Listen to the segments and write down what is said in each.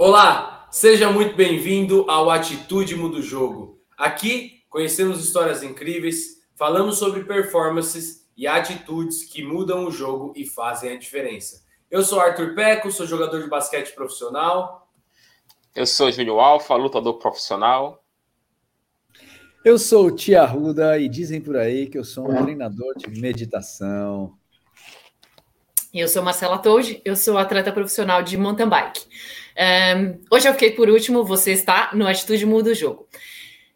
Olá, seja muito bem-vindo ao Atitude Muda o Jogo. Aqui conhecemos histórias incríveis, falamos sobre performances e atitudes que mudam o jogo e fazem a diferença. Eu sou Arthur Peco, sou jogador de basquete profissional. Eu sou Júlio Alfa, lutador profissional. Eu sou o Tia Ruda e dizem por aí que eu sou um treinador de meditação. Eu sou Marcela Toad, eu sou atleta profissional de mountain bike. Um, hoje eu fiquei por último, você está no Atitude Muda o Jogo.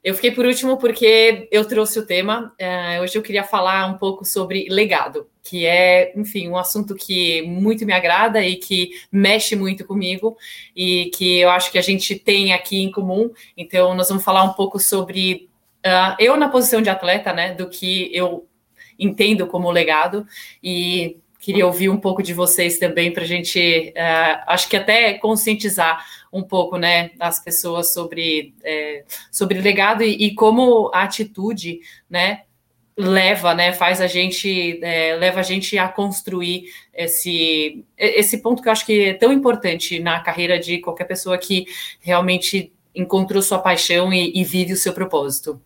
Eu fiquei por último porque eu trouxe o tema. Uh, hoje eu queria falar um pouco sobre legado, que é, enfim, um assunto que muito me agrada e que mexe muito comigo e que eu acho que a gente tem aqui em comum. Então, nós vamos falar um pouco sobre uh, eu na posição de atleta, né, do que eu entendo como legado e Queria ouvir um pouco de vocês também para a gente, uh, acho que até conscientizar um pouco, né, as pessoas sobre, é, sobre legado e, e, como a atitude, né, leva, né, faz a gente, é, leva a gente a construir esse, esse ponto que eu acho que é tão importante na carreira de qualquer pessoa que realmente encontrou sua paixão e, e vive o seu propósito.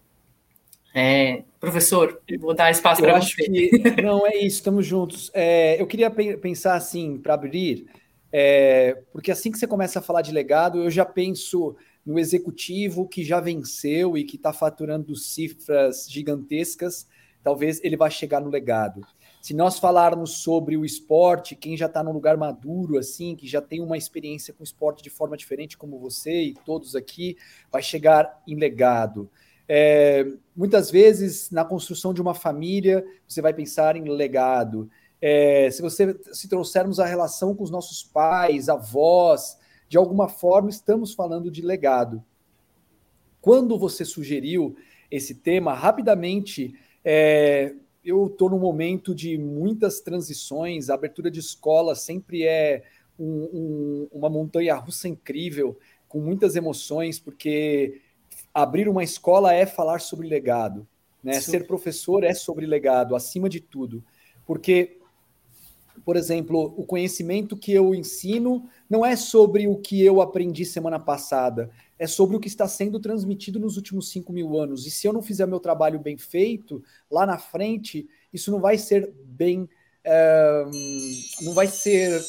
É, professor, vou dar espaço para você. Que, não, é isso, estamos juntos. É, eu queria pensar assim, para abrir, é, porque assim que você começa a falar de legado, eu já penso no executivo que já venceu e que está faturando cifras gigantescas, talvez ele vá chegar no legado. Se nós falarmos sobre o esporte, quem já está num lugar maduro, assim, que já tem uma experiência com esporte de forma diferente, como você e todos aqui, vai chegar em legado. É, muitas vezes, na construção de uma família, você vai pensar em legado. É, se você se trouxermos a relação com os nossos pais, avós, de alguma forma estamos falando de legado. Quando você sugeriu esse tema, rapidamente é, eu estou num momento de muitas transições, a abertura de escola sempre é um, um, uma montanha russa incrível, com muitas emoções, porque abrir uma escola é falar sobre legado. Né? Ser professor é sobre legado, acima de tudo. Porque, por exemplo, o conhecimento que eu ensino não é sobre o que eu aprendi semana passada, é sobre o que está sendo transmitido nos últimos cinco mil anos. E se eu não fizer meu trabalho bem feito, lá na frente, isso não vai ser bem. É, não vai ser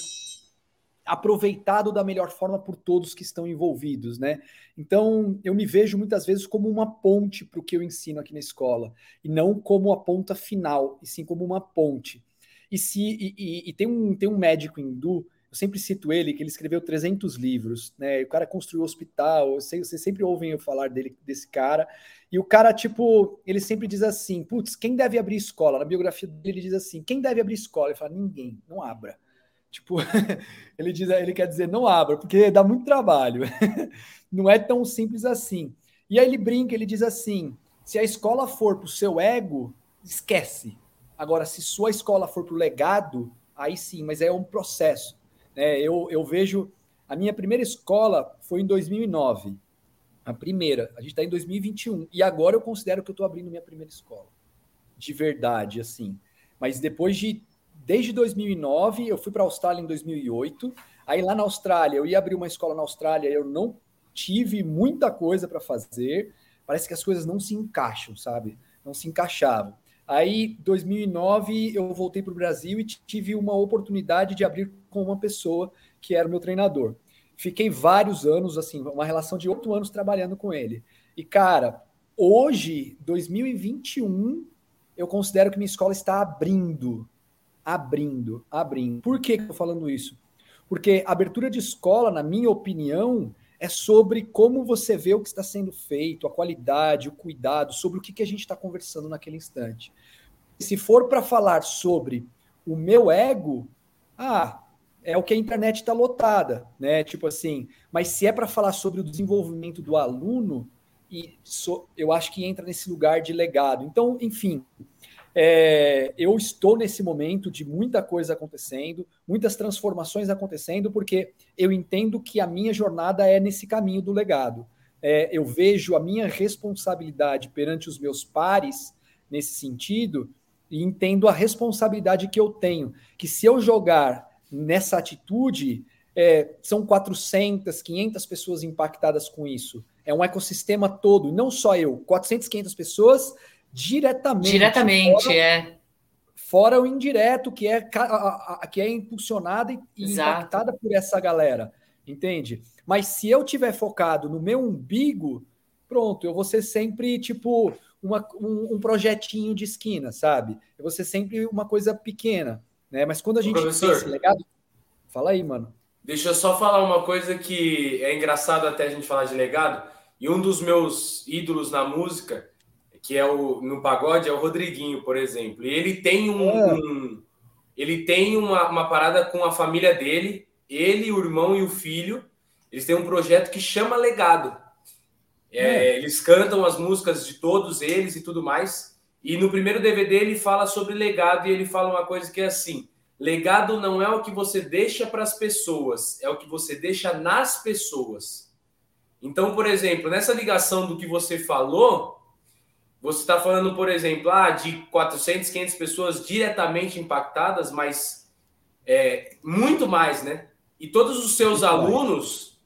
aproveitado da melhor forma por todos que estão envolvidos, né? Então, eu me vejo muitas vezes como uma ponte para o que eu ensino aqui na escola, e não como a ponta final, e sim como uma ponte. E se e, e, e tem um tem um médico hindu, eu sempre cito ele, que ele escreveu 300 livros, né? O cara construiu hospital, vocês sempre ouvem eu falar dele desse cara. E o cara tipo, ele sempre diz assim: "Putz, quem deve abrir escola?" Na biografia dele ele diz assim: "Quem deve abrir escola?" Ele fala: "Ninguém, não abra." Tipo, ele, diz, ele quer dizer não abra, porque dá muito trabalho. não é tão simples assim. E aí ele brinca, ele diz assim: se a escola for para o seu ego, esquece. Agora, se sua escola for para o legado, aí sim, mas é um processo. Né? Eu, eu vejo. A minha primeira escola foi em 2009. A primeira. A gente está em 2021. E agora eu considero que eu estou abrindo minha primeira escola. De verdade, assim. Mas depois de desde 2009, eu fui para a Austrália em 2008. Aí lá na Austrália, eu ia abrir uma escola na Austrália, eu não tive muita coisa para fazer. Parece que as coisas não se encaixam, sabe? Não se encaixavam. Aí, 2009, eu voltei para o Brasil e tive uma oportunidade de abrir com uma pessoa que era o meu treinador. Fiquei vários anos, assim, uma relação de oito anos trabalhando com ele. E, cara, hoje, 2021, eu considero que minha escola está abrindo abrindo, abrindo. Por que, eu tô falando isso? Porque abertura de escola, na minha opinião, é sobre como você vê o que está sendo feito, a qualidade, o cuidado, sobre o que, que a gente está conversando naquele instante. Se for para falar sobre o meu ego, ah, é o que a internet está lotada, né? Tipo assim, mas se é para falar sobre o desenvolvimento do aluno, e so, eu acho que entra nesse lugar de legado. Então, enfim, é, eu estou nesse momento de muita coisa acontecendo, muitas transformações acontecendo, porque eu entendo que a minha jornada é nesse caminho do legado. É, eu vejo a minha responsabilidade perante os meus pares nesse sentido e entendo a responsabilidade que eu tenho, que se eu jogar nessa atitude, é, são 400, 500 pessoas impactadas com isso. É um ecossistema todo, não só eu, 400, 500 pessoas diretamente. Diretamente, fora, é. Fora o indireto, que é, que é impulsionada e Exato. impactada por essa galera, entende? Mas se eu tiver focado no meu umbigo, pronto, eu vou ser sempre, tipo, uma, um, um, projetinho de esquina, sabe? Eu vou ser sempre uma coisa pequena, né? Mas quando a gente Professor, pensa legado... Fala aí, mano. Deixa eu só falar uma coisa que é engraçado até a gente falar de legado. E um dos meus ídolos na música, que é o no pagode, é o Rodriguinho, por exemplo. E ele tem um, é. um ele tem uma, uma parada com a família dele, ele, o irmão e o filho. Eles têm um projeto que chama Legado. É, é. Eles cantam as músicas de todos eles e tudo mais. E no primeiro DVD ele fala sobre legado e ele fala uma coisa que é assim: Legado não é o que você deixa para as pessoas, é o que você deixa nas pessoas. Então, por exemplo, nessa ligação do que você falou, você está falando, por exemplo, ah, de 400, 500 pessoas diretamente impactadas, mas é, muito mais, né? E todos os seus muito alunos,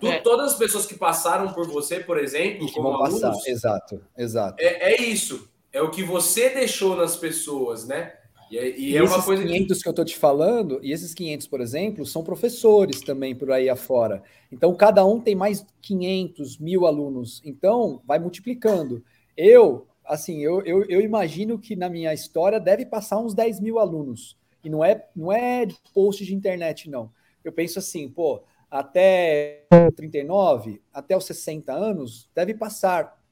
tu, é. todas as pessoas que passaram por você, por exemplo, como alunos, passar. exato, exato. É, é isso. É o que você deixou nas pessoas, né? E, é, e, e é uma coisa 500 que... que eu estou te falando, e esses 500, por exemplo, são professores também por aí afora. Então, cada um tem mais 500 mil alunos. Então, vai multiplicando. Eu, assim, eu, eu, eu imagino que na minha história deve passar uns 10 mil alunos. E não é, não é post de internet, não. Eu penso assim, pô, até 39, até os 60 anos, deve passar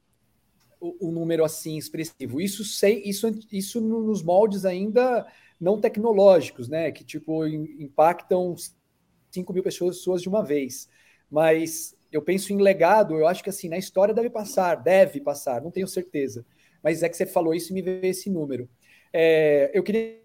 um número assim expressivo. Isso sei, isso, isso nos moldes ainda não tecnológicos, né? Que tipo impactam 5 mil pessoas de uma vez. Mas eu penso em legado, eu acho que assim, na história deve passar, deve passar, não tenho certeza. Mas é que você falou isso e me veio esse número. É, eu queria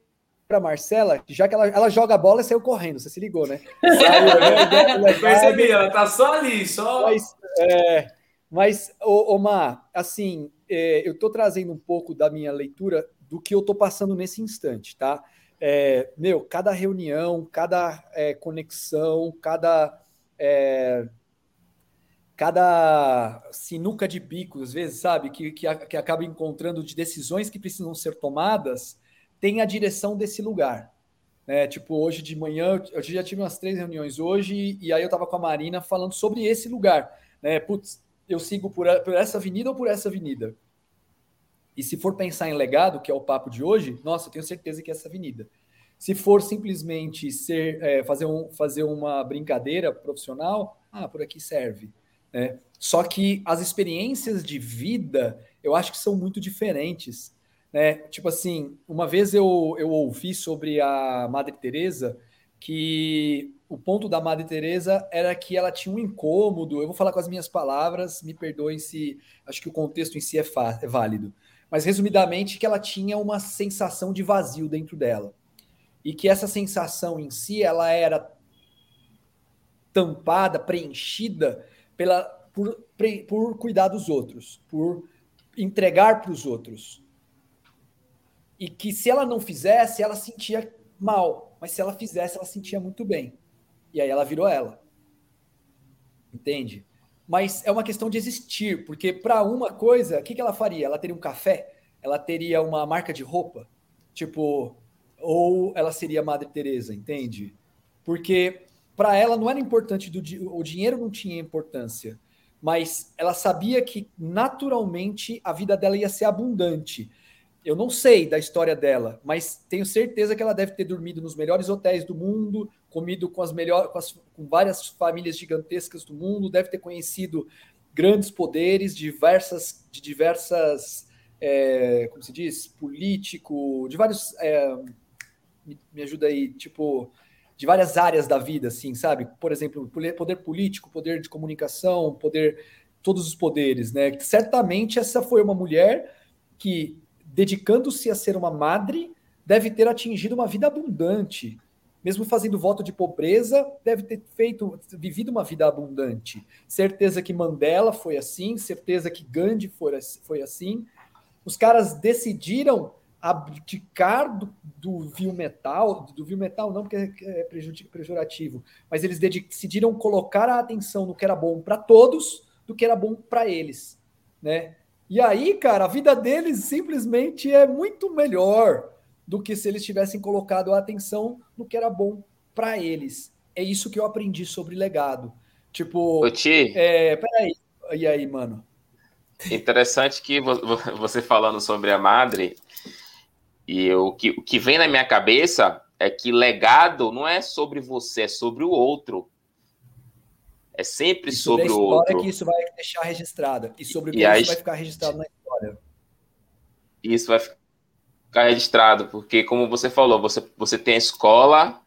para Marcela, já que ela, ela joga a bola e saiu correndo, você se ligou, né? eu percebi, ela tá só ali, só. Mas, é, mas, Omar, assim, é, eu estou trazendo um pouco da minha leitura do que eu estou passando nesse instante, tá? É, meu, cada reunião, cada é, conexão, cada é, cada sinuca de bico, às vezes, sabe, que, que, que acaba encontrando de decisões que precisam ser tomadas, tem a direção desse lugar. Né? Tipo, hoje de manhã, eu já tive umas três reuniões hoje, e aí eu estava com a Marina falando sobre esse lugar. Né? Putz, eu sigo por, por essa avenida ou por essa avenida? E se for pensar em legado, que é o papo de hoje, nossa, eu tenho certeza que é essa avenida. Se for simplesmente ser, é, fazer, um, fazer uma brincadeira profissional, ah, por aqui serve. Né? Só que as experiências de vida, eu acho que são muito diferentes. Né? Tipo assim, uma vez eu, eu ouvi sobre a Madre Teresa que o ponto da Madre Teresa era que ela tinha um incômodo. Eu vou falar com as minhas palavras, me perdoem se acho que o contexto em si é, é válido. Mas resumidamente que ela tinha uma sensação de vazio dentro dela. E que essa sensação em si ela era tampada, preenchida pela por, por cuidar dos outros, por entregar para os outros. E que se ela não fizesse, ela sentia mal, mas se ela fizesse, ela sentia muito bem. E aí ela virou ela. Entende? Mas é uma questão de existir, porque para uma coisa, o que, que ela faria? Ela teria um café? Ela teria uma marca de roupa? Tipo, ou ela seria Madre Teresa, entende? Porque para ela não era importante do o dinheiro não tinha importância, mas ela sabia que naturalmente a vida dela ia ser abundante. Eu não sei da história dela, mas tenho certeza que ela deve ter dormido nos melhores hotéis do mundo, comido com as melhores, com, com várias famílias gigantescas do mundo, deve ter conhecido grandes poderes, diversas, de diversas, é, como se diz, político, de vários, é, me, me ajuda aí, tipo, de várias áreas da vida, assim, sabe? Por exemplo, poder político, poder de comunicação, poder, todos os poderes, né? Certamente essa foi uma mulher que dedicando-se a ser uma madre, deve ter atingido uma vida abundante. Mesmo fazendo voto de pobreza, deve ter feito, vivido uma vida abundante. Certeza que Mandela foi assim, certeza que Gandhi foi, foi assim. Os caras decidiram abdicar do, do viu metal, do viu metal não porque é pejorativo, mas eles decidiram colocar a atenção no que era bom para todos, do que era bom para eles, né? E aí, cara, a vida deles simplesmente é muito melhor do que se eles tivessem colocado a atenção no que era bom para eles. É isso que eu aprendi sobre legado. Tipo, Ô, Ti, é, peraí, e aí, mano? Interessante que você falando sobre a madre, e o que, o que vem na minha cabeça é que legado não é sobre você, é sobre o outro. É sempre sobre, sobre o outro. que isso vai deixar registrado. E sobre o que isso vai ficar registrado na história. Isso vai ficar registrado, porque como você falou, você, você tem a escola,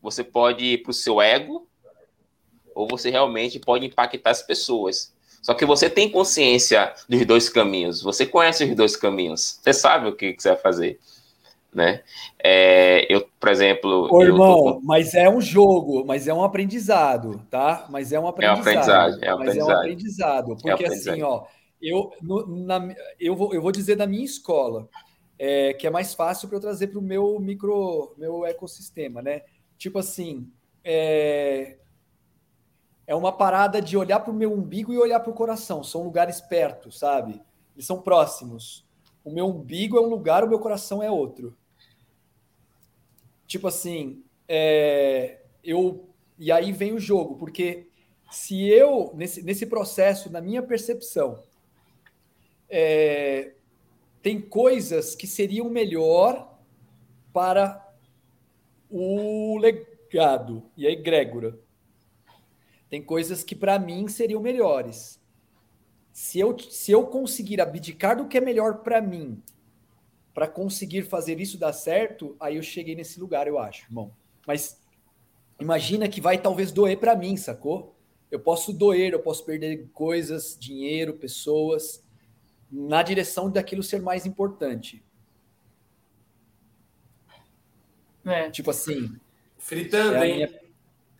você pode ir para o seu ego, ou você realmente pode impactar as pessoas. Só que você tem consciência dos dois caminhos, você conhece os dois caminhos, você sabe o que, que você vai fazer. Né? É, eu, por exemplo. Ô, irmão, com... mas é um jogo, mas é um aprendizado, tá? Mas é um aprendizado. É um aprendizado, é um aprendizado. Mas é um aprendizado. Porque é um aprendizado. assim, ó, eu, no, na, eu, vou, eu vou dizer da minha escola, é, que é mais fácil para eu trazer para o meu micro, meu ecossistema, né? Tipo assim, é, é uma parada de olhar para o meu umbigo e olhar para o coração. São lugares perto, sabe? Eles são próximos. O meu umbigo é um lugar, o meu coração é outro. Tipo assim, é, eu e aí vem o jogo, porque se eu nesse, nesse processo, na minha percepção, é, tem coisas que seriam melhor para o legado e a egrégora tem coisas que para mim seriam melhores. Se eu, se eu conseguir abdicar do que é melhor para mim, para conseguir fazer isso dar certo, aí eu cheguei nesse lugar, eu acho, irmão. Mas imagina que vai talvez doer para mim, sacou? Eu posso doer, eu posso perder coisas, dinheiro, pessoas, na direção daquilo ser mais importante. É. Tipo assim. Fritando, é hein?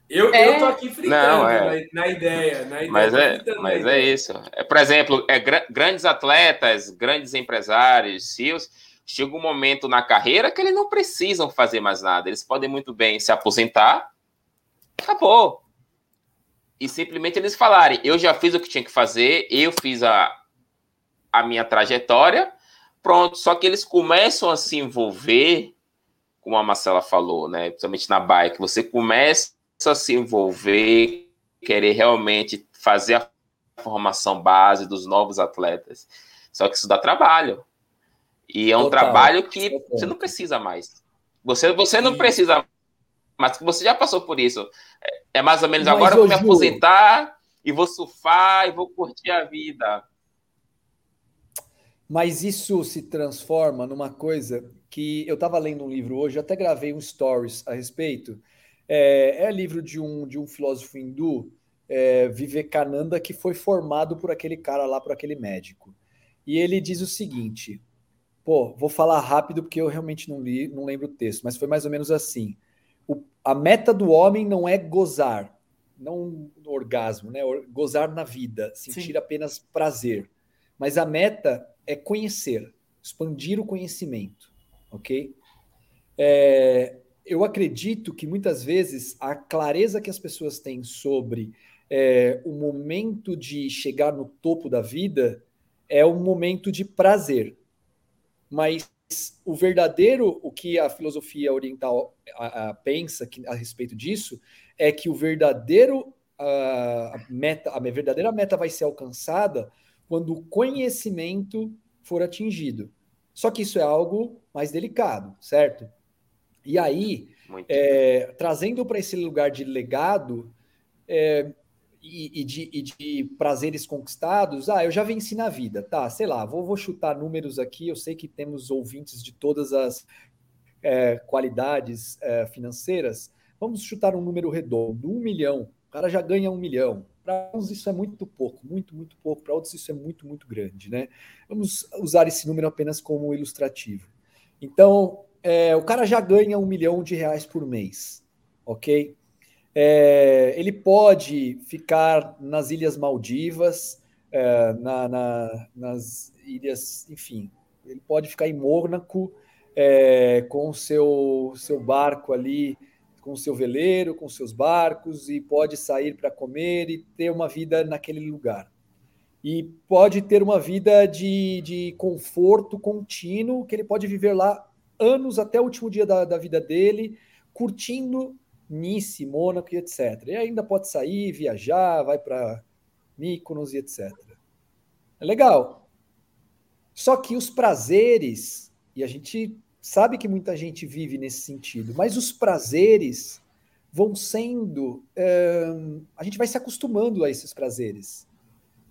Eu, é. eu tô aqui fritando Não, é. na, na, ideia, na ideia. Mas, é, mas é isso. É, por exemplo, é, grandes atletas, grandes empresários, CEOs, chega um momento na carreira que eles não precisam fazer mais nada. Eles podem muito bem se aposentar, acabou. E simplesmente eles falarem: eu já fiz o que tinha que fazer, eu fiz a, a minha trajetória, pronto. Só que eles começam a se envolver, como a Marcela falou, né? Principalmente na bike, você começa a se envolver, querer realmente fazer a formação base dos novos atletas. Só que isso dá trabalho. E é um Total. trabalho que Total. você não precisa mais. Você, você não precisa mas você já passou por isso. É mais ou menos mas, agora eu vou me aposentar e vou surfar e vou curtir a vida. Mas isso se transforma numa coisa que eu estava lendo um livro hoje, até gravei um stories a respeito, é, é livro de um, de um filósofo hindu, é, Vivekananda, que foi formado por aquele cara lá, por aquele médico. E ele diz o seguinte: pô, vou falar rápido porque eu realmente não li, não lembro o texto, mas foi mais ou menos assim. O, a meta do homem não é gozar, não orgasmo, né? Gozar na vida, sentir Sim. apenas prazer. Mas a meta é conhecer, expandir o conhecimento, ok? É, eu acredito que muitas vezes a clareza que as pessoas têm sobre é, o momento de chegar no topo da vida é um momento de prazer. Mas o verdadeiro, o que a filosofia oriental a, a, pensa que, a respeito disso, é que o verdadeiro a meta, a verdadeira meta vai ser alcançada quando o conhecimento for atingido. Só que isso é algo mais delicado, certo? E aí, é, trazendo para esse lugar de legado é, e, e, de, e, de, prazeres conquistados, ah, eu já venci na vida, tá? Sei lá, vou, vou chutar números aqui. Eu sei que temos ouvintes de todas as é, qualidades é, financeiras. Vamos chutar um número redondo: um milhão. O cara já ganha um milhão. Para uns isso é muito pouco, muito, muito pouco. Para outros isso é muito, muito grande, né? Vamos usar esse número apenas como ilustrativo. Então, é, o cara já ganha um milhão de reais por mês, ok? É, ele pode ficar nas Ilhas Maldivas, é, na, na, nas ilhas, enfim, ele pode ficar em Mônaco é, com seu, seu barco ali, com seu veleiro, com seus barcos, e pode sair para comer e ter uma vida naquele lugar. E pode ter uma vida de, de conforto contínuo, que ele pode viver lá anos até o último dia da, da vida dele, curtindo Nice, Mônaco e etc. E ainda pode sair, viajar, vai para Mykonos e etc. É legal. Só que os prazeres, e a gente sabe que muita gente vive nesse sentido, mas os prazeres vão sendo. É, a gente vai se acostumando a esses prazeres.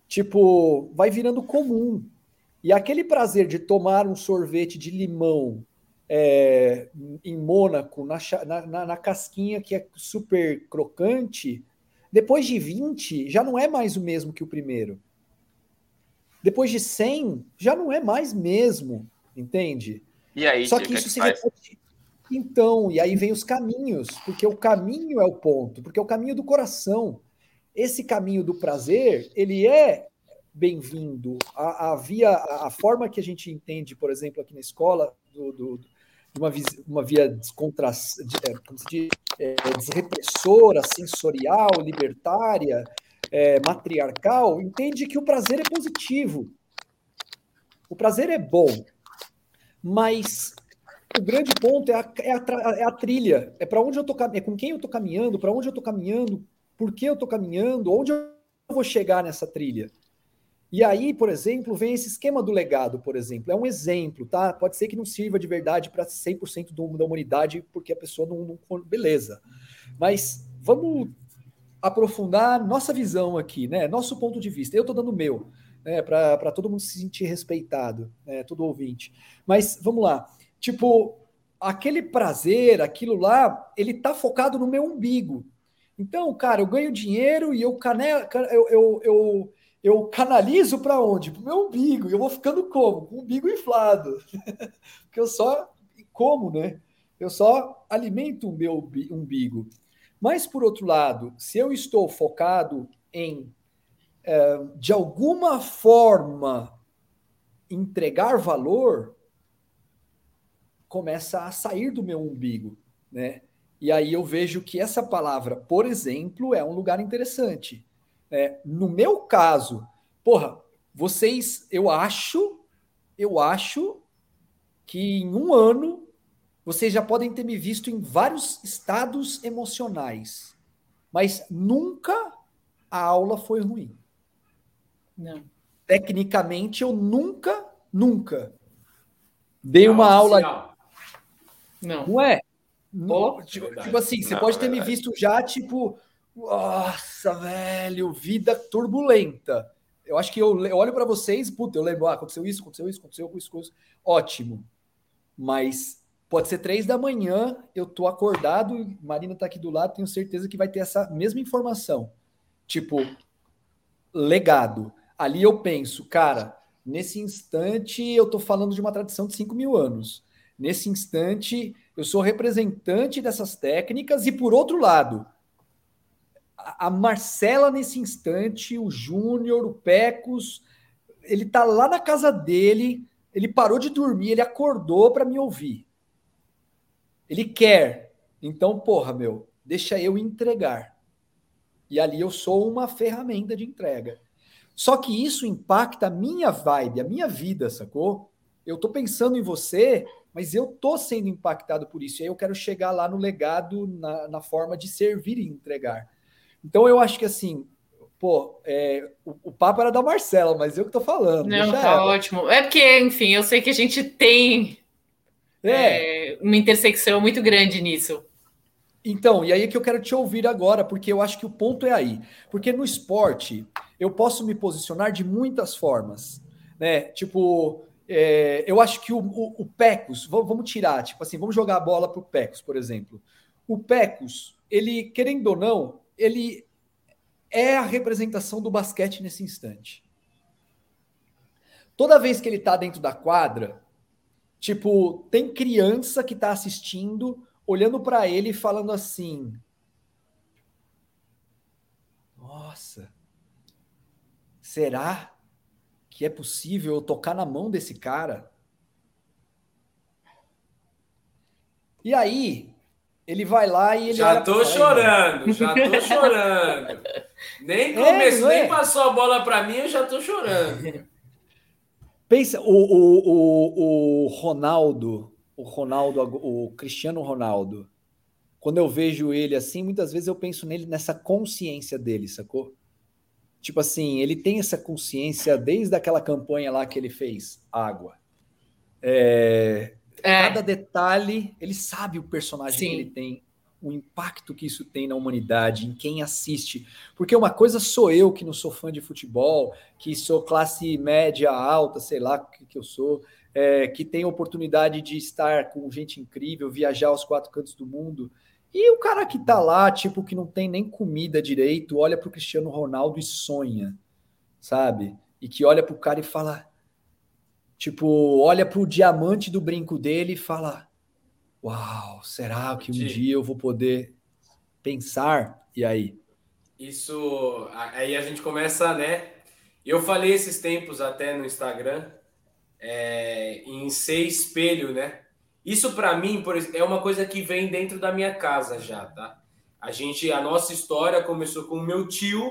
Tipo, vai virando comum. E aquele prazer de tomar um sorvete de limão é, em Mônaco, na, na, na, casquinha que é super crocante, depois de 20 já não é mais o mesmo que o primeiro. Depois de 100 já não é mais mesmo, entende? E aí, Só que, que isso se repete. Então, e aí vem os caminhos, porque o caminho é o ponto, porque é o caminho do coração. Esse caminho do prazer, ele é bem-vindo. A, a, via, a, forma que a gente entende, por exemplo, aqui na escola, do, do, uma, uma via descontra, de, é, é, desrepressora, sensorial, libertária, é, matriarcal, entende que o prazer é positivo. O prazer é bom, mas o grande ponto é a, é a, é a trilha, é para onde eu estou é com quem eu estou caminhando, para onde eu estou caminhando, por que eu estou caminhando, onde eu vou chegar nessa trilha. E aí, por exemplo, vem esse esquema do legado, por exemplo. É um exemplo, tá? Pode ser que não sirva de verdade para 100% do, da humanidade, porque a pessoa não, não. Beleza. Mas vamos aprofundar nossa visão aqui, né? Nosso ponto de vista. Eu estou dando o meu, né? Para todo mundo se sentir respeitado, né? todo ouvinte. Mas vamos lá. Tipo, aquele prazer, aquilo lá, ele tá focado no meu umbigo. Então, cara, eu ganho dinheiro e eu, cane... eu, eu, eu eu canalizo para onde? Para o meu umbigo. E eu vou ficando como? Com o umbigo inflado. Porque eu só como, né? Eu só alimento o meu umbigo. Mas, por outro lado, se eu estou focado em, é, de alguma forma, entregar valor, começa a sair do meu umbigo, né? E aí eu vejo que essa palavra, por exemplo, é um lugar interessante é, no meu caso, porra, vocês, eu acho, eu acho que em um ano vocês já podem ter me visto em vários estados emocionais, mas nunca a aula foi ruim. Não. Tecnicamente, eu nunca, nunca dei uma aula. Não. Não é? Não, tipo, tipo, assim, você não, pode ter me visto já, tipo, nossa, velho, vida turbulenta. Eu acho que eu, olho para vocês, puta, eu lembro, ah, aconteceu isso, aconteceu isso, aconteceu isso, isso. Ótimo. Mas pode ser três da manhã, eu tô acordado, Marina tá aqui do lado, tenho certeza que vai ter essa mesma informação. Tipo, legado. Ali eu penso, cara, nesse instante eu tô falando de uma tradição de 5 mil anos. Nesse instante, eu sou representante dessas técnicas, e por outro lado, a Marcela nesse instante, o Júnior, o Pecos, ele tá lá na casa dele, ele parou de dormir, ele acordou para me ouvir. Ele quer. Então, porra, meu, deixa eu entregar. E ali eu sou uma ferramenta de entrega. Só que isso impacta a minha vibe, a minha vida, sacou? Eu tô pensando em você, mas eu tô sendo impactado por isso. E aí eu quero chegar lá no legado, na, na forma de servir e entregar. Então eu acho que assim, pô, é, o, o, papo era da Marcela, mas eu que tô falando. Não, tá ela. ótimo. É porque, enfim, eu sei que a gente tem é. É, uma intersecção muito grande nisso. Então, e aí é que eu quero te ouvir agora, porque eu acho que o ponto é aí. Porque no esporte, eu posso me posicionar de muitas formas, né? Tipo, é, eu acho que o, o, o Pecos, vamos tirar, tipo assim, vamos jogar a bola pro Pecos, por exemplo. O Pecos, ele, querendo ou não, ele é a representação do basquete nesse instante. Toda vez que ele está dentro da quadra, tipo, tem criança que está assistindo, olhando para ele e falando assim: Nossa, será que é possível eu tocar na mão desse cara? E aí, ele vai lá e ele. Já tô chorando, já tô chorando. Nem é, nem é? passou a bola para mim, eu já tô chorando. Pensa, o, o, o, o Ronaldo, o Ronaldo, o Cristiano Ronaldo, quando eu vejo ele assim, muitas vezes eu penso nele nessa consciência dele, sacou? Tipo assim, ele tem essa consciência desde aquela campanha lá que ele fez, Água. É, é. Cada detalhe, ele sabe o personagem Sim. que ele tem, o impacto que isso tem na humanidade, em quem assiste. Porque uma coisa sou eu que não sou fã de futebol, que sou classe média alta, sei lá o que, que eu sou, é, que tem oportunidade de estar com gente incrível, viajar aos quatro cantos do mundo. E o cara que tá lá, tipo, que não tem nem comida direito, olha pro Cristiano Ronaldo e sonha, sabe? E que olha pro cara e fala, Tipo, olha para o diamante do brinco dele e fala: Uau, será que um dia eu vou poder pensar? E aí? Isso, aí a gente começa, né? Eu falei esses tempos até no Instagram, é, em ser espelho, né? Isso para mim por, é uma coisa que vem dentro da minha casa já, tá? A gente, a nossa história começou com o meu tio,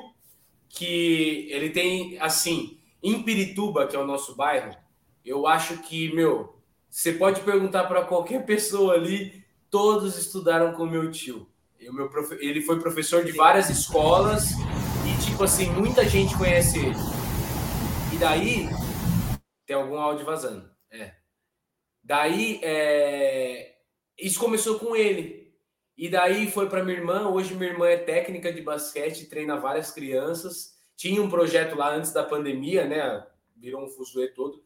que ele tem, assim, em Pirituba, que é o nosso bairro, eu acho que, meu, você pode perguntar para qualquer pessoa ali, todos estudaram com meu tio. Eu, meu profe... Ele foi professor de várias escolas e, tipo assim, muita gente conhece ele. E daí, tem algum áudio vazando. É. Daí, é... isso começou com ele. E daí foi para minha irmã. Hoje, minha irmã é técnica de basquete, treina várias crianças. Tinha um projeto lá antes da pandemia, né? Virou um fuzuê todo.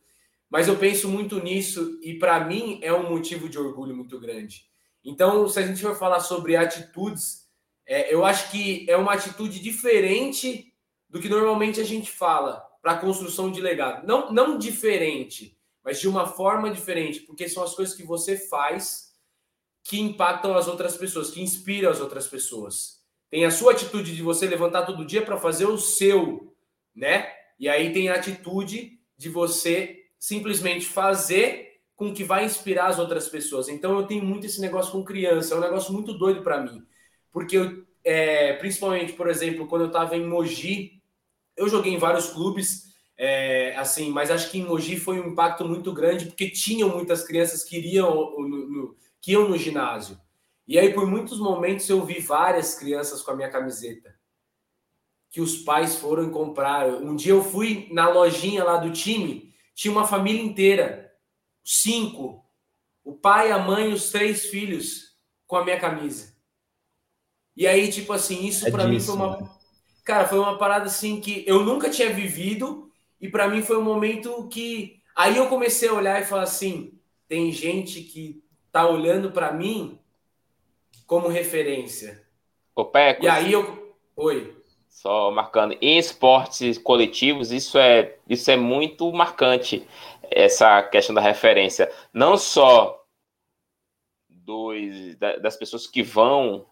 Mas eu penso muito nisso e para mim é um motivo de orgulho muito grande. Então, se a gente for falar sobre atitudes, é, eu acho que é uma atitude diferente do que normalmente a gente fala para a construção de legado. Não, não diferente, mas de uma forma diferente, porque são as coisas que você faz que impactam as outras pessoas, que inspiram as outras pessoas. Tem a sua atitude de você levantar todo dia para fazer o seu, né? E aí tem a atitude de você simplesmente fazer com que vai inspirar as outras pessoas. Então eu tenho muito esse negócio com criança, é um negócio muito doido para mim. Porque eu, é, principalmente, por exemplo, quando eu estava em Mogi, eu joguei em vários clubes, é, assim, mas acho que em Mogi foi um impacto muito grande, porque tinham muitas crianças que iriam no, no, que iam no ginásio. E aí, por muitos momentos, eu vi várias crianças com a minha camiseta. Que os pais foram comprar. Um dia eu fui na lojinha lá do time tinha uma família inteira, cinco, o pai, a mãe, os três filhos com a minha camisa. E aí, tipo assim, isso é para mim foi uma, né? cara, foi uma parada assim que eu nunca tinha vivido e para mim foi um momento que aí eu comecei a olhar e falar assim, tem gente que tá olhando para mim como referência. O Peco. E aí eu, oi. Só marcando, em esportes coletivos, isso é, isso é muito marcante, essa questão da referência. Não só dos, das pessoas que vão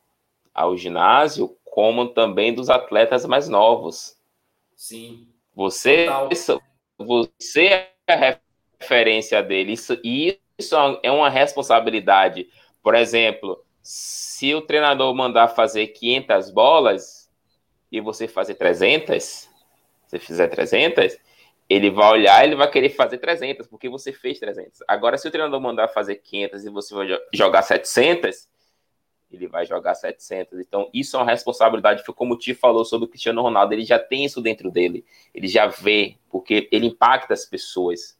ao ginásio, como também dos atletas mais novos. Sim. Você, você é a referência dele. Isso, e isso é uma responsabilidade. Por exemplo, se o treinador mandar fazer 500 bolas, e você fazer 300, você fizer 300, ele vai olhar, ele vai querer fazer 300, porque você fez 300. Agora, se o treinador mandar fazer 500 e você vai jogar 700, ele vai jogar 700. Então, isso é uma responsabilidade, foi como o Ti falou sobre o Cristiano Ronaldo, ele já tem isso dentro dele, ele já vê, porque ele impacta as pessoas.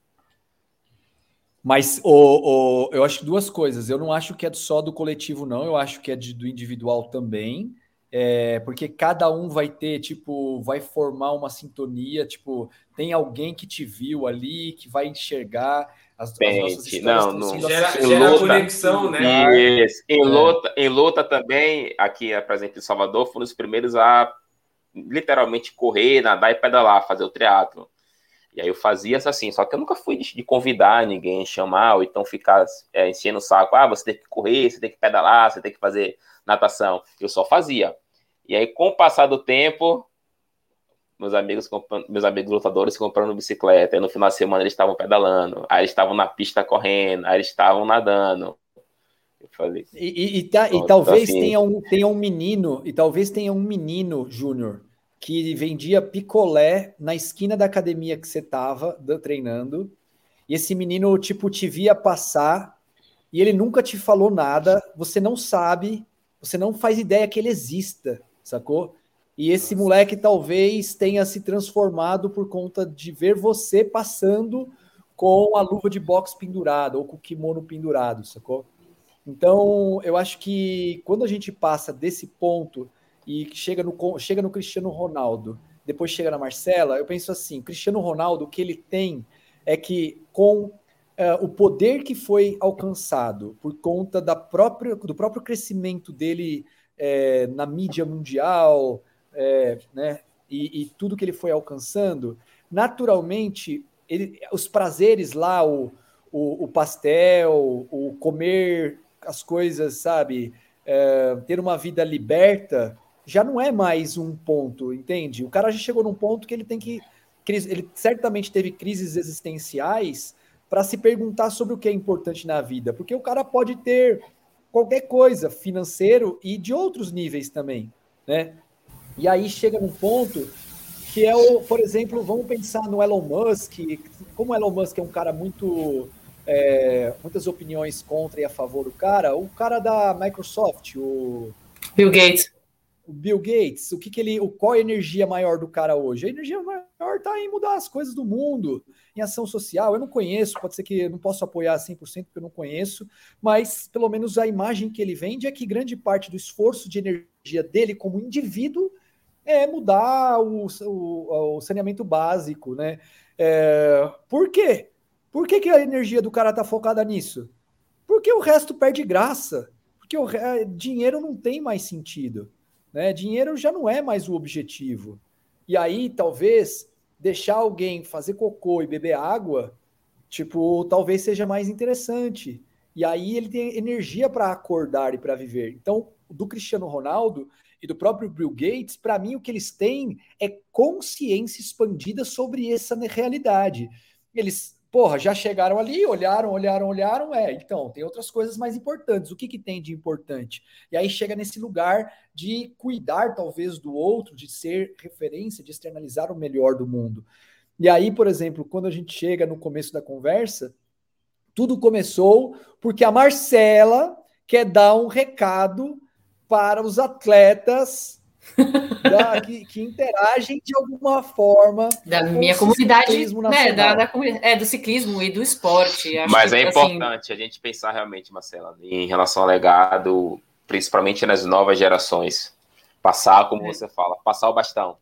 Mas o, o, eu acho duas coisas. Eu não acho que é só do coletivo, não. Eu acho que é de, do individual também é, porque cada um vai ter, tipo, vai formar uma sintonia, tipo, tem alguém que te viu ali, que vai enxergar as, as nossas histórias. Não, não. Gera, gera luta, conexão, né? Isso. Em, é. luta, em luta também, aqui, por exemplo, em Salvador, foram os primeiros a literalmente correr, nadar e pedalar, fazer o triatlo. E aí eu fazia assim, só que eu nunca fui de, convidar ninguém, chamar, ou então ficar é, enchendo o saco, ah, você tem que correr, você tem que pedalar, você tem que fazer natação. Eu só fazia. E aí, com o passar do tempo, meus amigos, meus amigos lutadores comprando bicicleta, e no final de semana eles estavam pedalando, aí eles estavam na pista correndo, aí eles estavam nadando. Eu Falei. E, e, e, tá, e talvez assim... tenha, um, tenha um menino, e talvez tenha um menino, Júnior, que vendia picolé na esquina da academia que você estava treinando, e esse menino, tipo, te via passar, e ele nunca te falou nada, você não sabe, você não faz ideia que ele exista, sacou? E esse moleque talvez tenha se transformado por conta de ver você passando com a luva de boxe pendurada ou com o kimono pendurado, sacou? Então, eu acho que quando a gente passa desse ponto e chega no, chega no Cristiano Ronaldo, depois chega na Marcela, eu penso assim: Cristiano Ronaldo, o que ele tem é que com uh, o poder que foi alcançado por conta da própria, do próprio crescimento dele é, na mídia mundial, é, né, e, e, tudo que ele foi alcançando, naturalmente, ele, os prazeres lá, o, o, o pastel, o comer as coisas, sabe, é, ter uma vida liberta, já não é mais um ponto, entende? O cara já chegou num ponto que ele tem que. Ele certamente teve crises existenciais para se perguntar sobre o que é importante na vida, porque o cara pode ter qualquer coisa financeiro e de outros níveis também, né? E aí chega num ponto que é o, por exemplo, vamos pensar no Elon Musk, como o Elon Musk é um cara muito é, muitas opiniões contra e a favor do cara, o cara da Microsoft, o Bill Gates o Bill Gates, o que, que ele, o, qual a energia maior do cara hoje? A energia maior está em mudar as coisas do mundo, em ação social. Eu não conheço, pode ser que eu não posso apoiar 100% porque eu não conheço, mas pelo menos a imagem que ele vende é que grande parte do esforço de energia dele como indivíduo é mudar o, o, o saneamento básico, né? É, por quê? Por que, que a energia do cara está focada nisso? Porque o resto perde graça. Porque o dinheiro não tem mais sentido. Né? Dinheiro já não é mais o objetivo. E aí, talvez, deixar alguém fazer cocô e beber água, tipo, talvez seja mais interessante. E aí ele tem energia para acordar e para viver. Então, do Cristiano Ronaldo e do próprio Bill Gates, para mim o que eles têm é consciência expandida sobre essa realidade. Eles porra, já chegaram ali, olharam, olharam, olharam, é, então, tem outras coisas mais importantes. O que, que tem de importante? E aí chega nesse lugar de cuidar, talvez, do outro, de ser referência, de externalizar o melhor do mundo. E aí, por exemplo, quando a gente chega no começo da conversa, tudo começou porque a Marcela quer dar um recado para os atletas da, que, que, interagem de alguma forma da minha comunidade, né, da, da, é, do ciclismo e do esporte. Mas é assim, importante a gente pensar realmente, Marcela, em relação ao legado, principalmente nas novas gerações. Passar, como é. você fala, passar o bastão.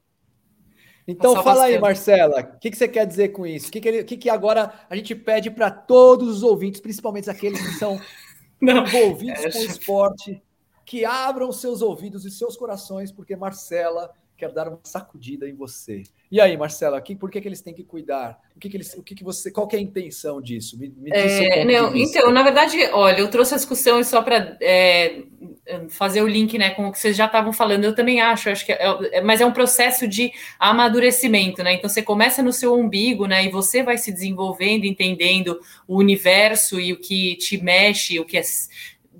Então Passar fala aí, Marcela, o que, que, você quer dizer com isso? O que, que, que, que agora a gente pede para todos os ouvintes, principalmente aqueles que são Não, envolvidos é, com o esporte, que abram seus ouvidos e seus corações, porque Marcela quer dar uma sacudida em você. E aí, Marcela, que, por que, que eles têm que cuidar? O que, que eles, o que, que você, qual que é a intenção disso? Me, me é, não, então, na verdade, olha, eu trouxe a discussão só para é, fazer o link, né, com o que vocês já estavam falando. Eu também acho, acho que, é, é, mas é um processo de amadurecimento, né? Então você começa no seu umbigo, né, e você vai se desenvolvendo, entendendo o universo e o que te mexe, o que é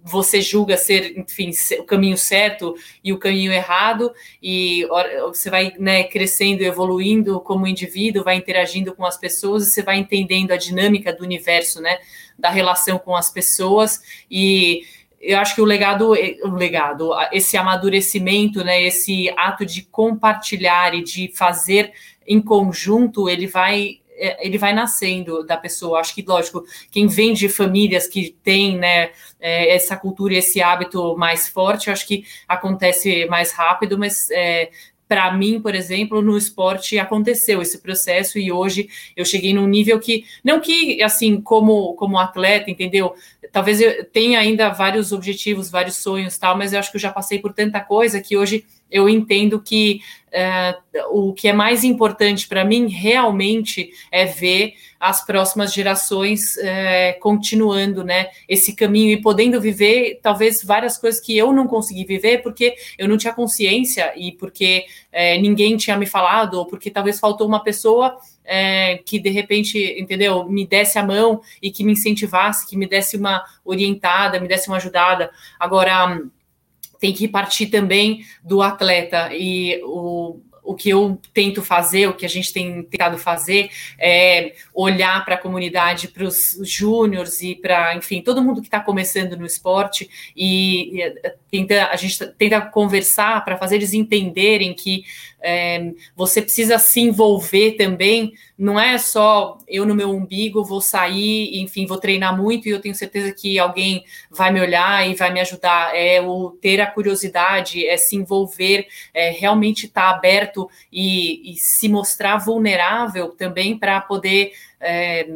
você julga ser, enfim, o caminho certo e o caminho errado, e você vai né, crescendo, evoluindo como indivíduo, vai interagindo com as pessoas, e você vai entendendo a dinâmica do universo, né, da relação com as pessoas, e eu acho que o legado, o legado, esse amadurecimento, né, esse ato de compartilhar e de fazer em conjunto, ele vai ele vai nascendo da pessoa. Acho que, lógico, quem vem de famílias que tem né, é, essa cultura e esse hábito mais forte, acho que acontece mais rápido, mas é, para mim, por exemplo, no esporte aconteceu esse processo e hoje eu cheguei num nível que, não que assim, como, como atleta, entendeu? Talvez eu tenha ainda vários objetivos, vários sonhos tal, mas eu acho que eu já passei por tanta coisa que hoje eu entendo que é, o que é mais importante para mim realmente é ver as próximas gerações é, continuando, né, esse caminho e podendo viver talvez várias coisas que eu não consegui viver porque eu não tinha consciência e porque é, ninguém tinha me falado ou porque talvez faltou uma pessoa é, que de repente, entendeu, me desse a mão e que me incentivasse, que me desse uma orientada, me desse uma ajudada. Agora tem que partir também do atleta. E o o que eu tento fazer, o que a gente tem tentado fazer, é olhar para a comunidade, para os júniores e para, enfim, todo mundo que está começando no esporte e, e tenta, a gente tenta conversar para fazer eles entenderem que é, você precisa se envolver também, não é só eu no meu umbigo vou sair, enfim, vou treinar muito e eu tenho certeza que alguém vai me olhar e vai me ajudar. É o ter a curiosidade, é se envolver, é realmente estar tá aberto e, e, se mostrar vulnerável também para poder. É,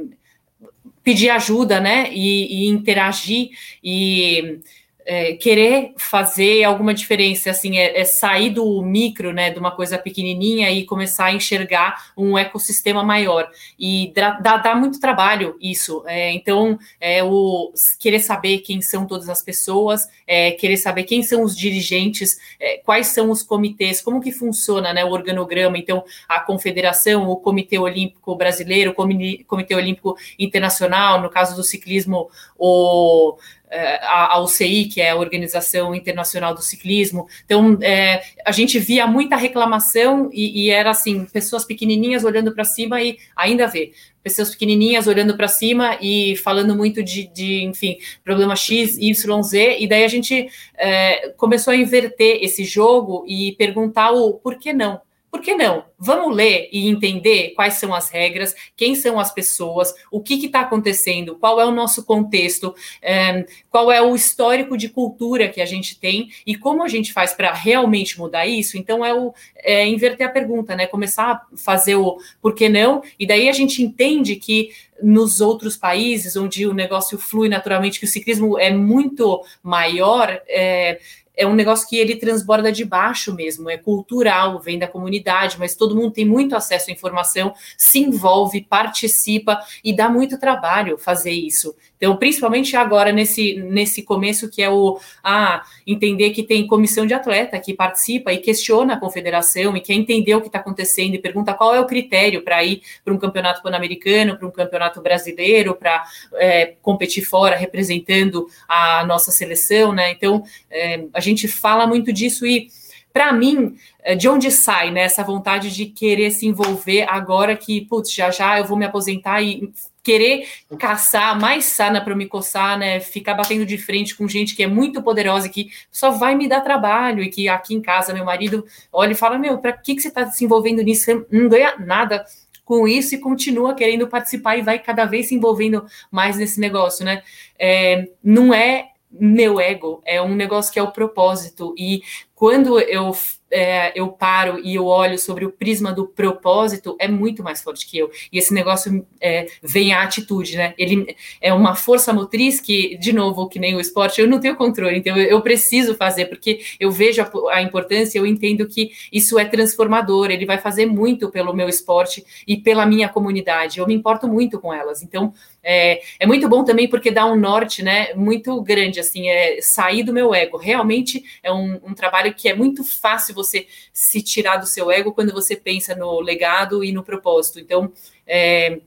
pedir ajuda, né, e, e interagir e é, querer fazer alguma diferença, assim, é, é, sair do micro, né, de uma coisa pequenininha e começar a enxergar um ecossistema maior. E dá, dá muito trabalho isso. É, então, é o querer saber quem são todas as pessoas, é, querer saber quem são os dirigentes, é, quais são os comitês, como que funciona, né, o organograma. Então, a confederação, o Comitê Olímpico Brasileiro, o Comitê Olímpico Internacional, no caso do ciclismo, o a, a UCI, que é a Organização Internacional do Ciclismo. Então, é, a gente via muita reclamação e, e era assim, pessoas pequenininhas olhando para cima e ainda vê pessoas pequenininhas olhando para cima e falando muito de, de, enfim, problema X, Y, Z, e daí a gente é, começou a inverter esse jogo e perguntar o por que não? Por que não? Vamos ler e entender quais são as regras, quem são as pessoas, o que está acontecendo, qual é o nosso contexto, é, qual é o histórico de cultura que a gente tem e como a gente faz para realmente mudar isso. Então, é, o, é inverter a pergunta, né? Começar a fazer o por que não, e daí a gente entende que nos outros países onde o negócio flui naturalmente, que o ciclismo é muito maior, é, é um negócio que ele transborda de baixo mesmo, é cultural, vem da comunidade, mas todo mundo tem muito acesso à informação, se envolve, participa e dá muito trabalho fazer isso. Então, principalmente agora nesse, nesse começo que é o ah, entender que tem comissão de atleta que participa e questiona a confederação e quer entender o que está acontecendo e pergunta qual é o critério para ir para um campeonato pan-americano, para um campeonato brasileiro, para é, competir fora representando a nossa seleção, né? Então, é, a gente fala muito disso e para mim, é, de onde sai né, essa vontade de querer se envolver agora que, putz, já já eu vou me aposentar e querer caçar mais sana para me coçar, né? Ficar batendo de frente com gente que é muito poderosa e que só vai me dar trabalho e que aqui em casa meu marido olha e fala: Meu, para que, que você está se envolvendo nisso? Você não ganha nada com isso e continua querendo participar e vai cada vez se envolvendo mais nesse negócio, né? É, não é meu ego, é um negócio que é o propósito. E quando eu é, eu paro e eu olho sobre o prisma do propósito, é muito mais forte que eu. E esse negócio é, vem a atitude, né? Ele é uma força motriz que, de novo, que nem o esporte, eu não tenho controle, então eu, eu preciso fazer, porque eu vejo a, a, importância, eu entendo que isso é transformador, ele vai fazer muito pelo meu esporte e pela minha comunidade. Eu me importo muito com elas. Então, é, é muito bom também porque dá um norte, né? Muito grande, assim, é sair do meu ego. Realmente é um, um trabalho que é muito fácil você se tirar do seu ego quando você pensa no legado e no propósito. Então, é,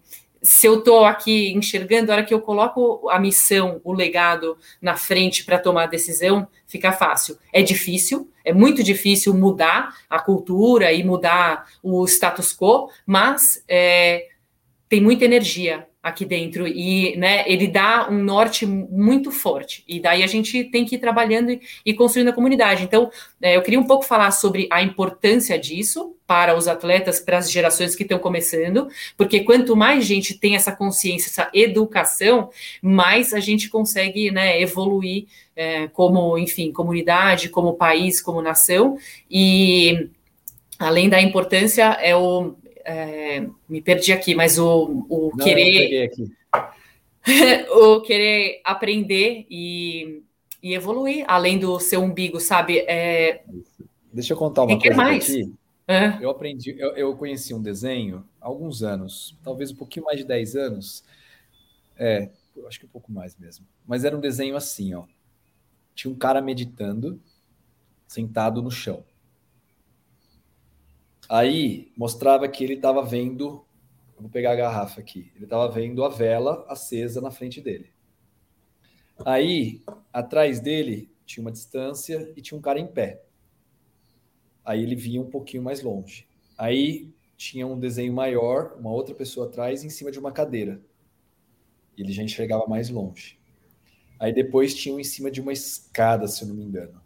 se eu estou aqui enxergando, a hora que eu coloco a missão, o legado na frente para tomar a decisão, fica fácil. É difícil, é muito difícil mudar a cultura e mudar o status quo, mas é, tem muita energia aqui dentro e né, ele dá um norte muito forte e daí a gente tem que ir trabalhando e, e construindo a comunidade. Então, é, eu queria um pouco falar sobre a importância disso para os atletas, para as gerações que estão começando, porque quanto mais gente tem essa consciência, essa educação, mais a gente consegue né, evoluir é, como, enfim, comunidade, como país, como nação e além da importância é o é, me perdi aqui, mas o, o Não, querer. o querer aprender e, e, evoluir além do seu umbigo, sabe? É, Deixa eu contar uma coisa mais? aqui. É. Eu aprendi, eu, eu, conheci um desenho há alguns anos, talvez um pouquinho mais de 10 anos. É, acho que um pouco mais mesmo. Mas era um desenho assim, ó. Tinha um cara meditando, sentado no chão. Aí mostrava que ele estava vendo. Vou pegar a garrafa aqui. Ele estava vendo a vela acesa na frente dele. Aí, atrás dele, tinha uma distância e tinha um cara em pé. Aí ele vinha um pouquinho mais longe. Aí tinha um desenho maior, uma outra pessoa atrás, em cima de uma cadeira. Ele já enxergava mais longe. Aí depois tinha um em cima de uma escada, se eu não me engano.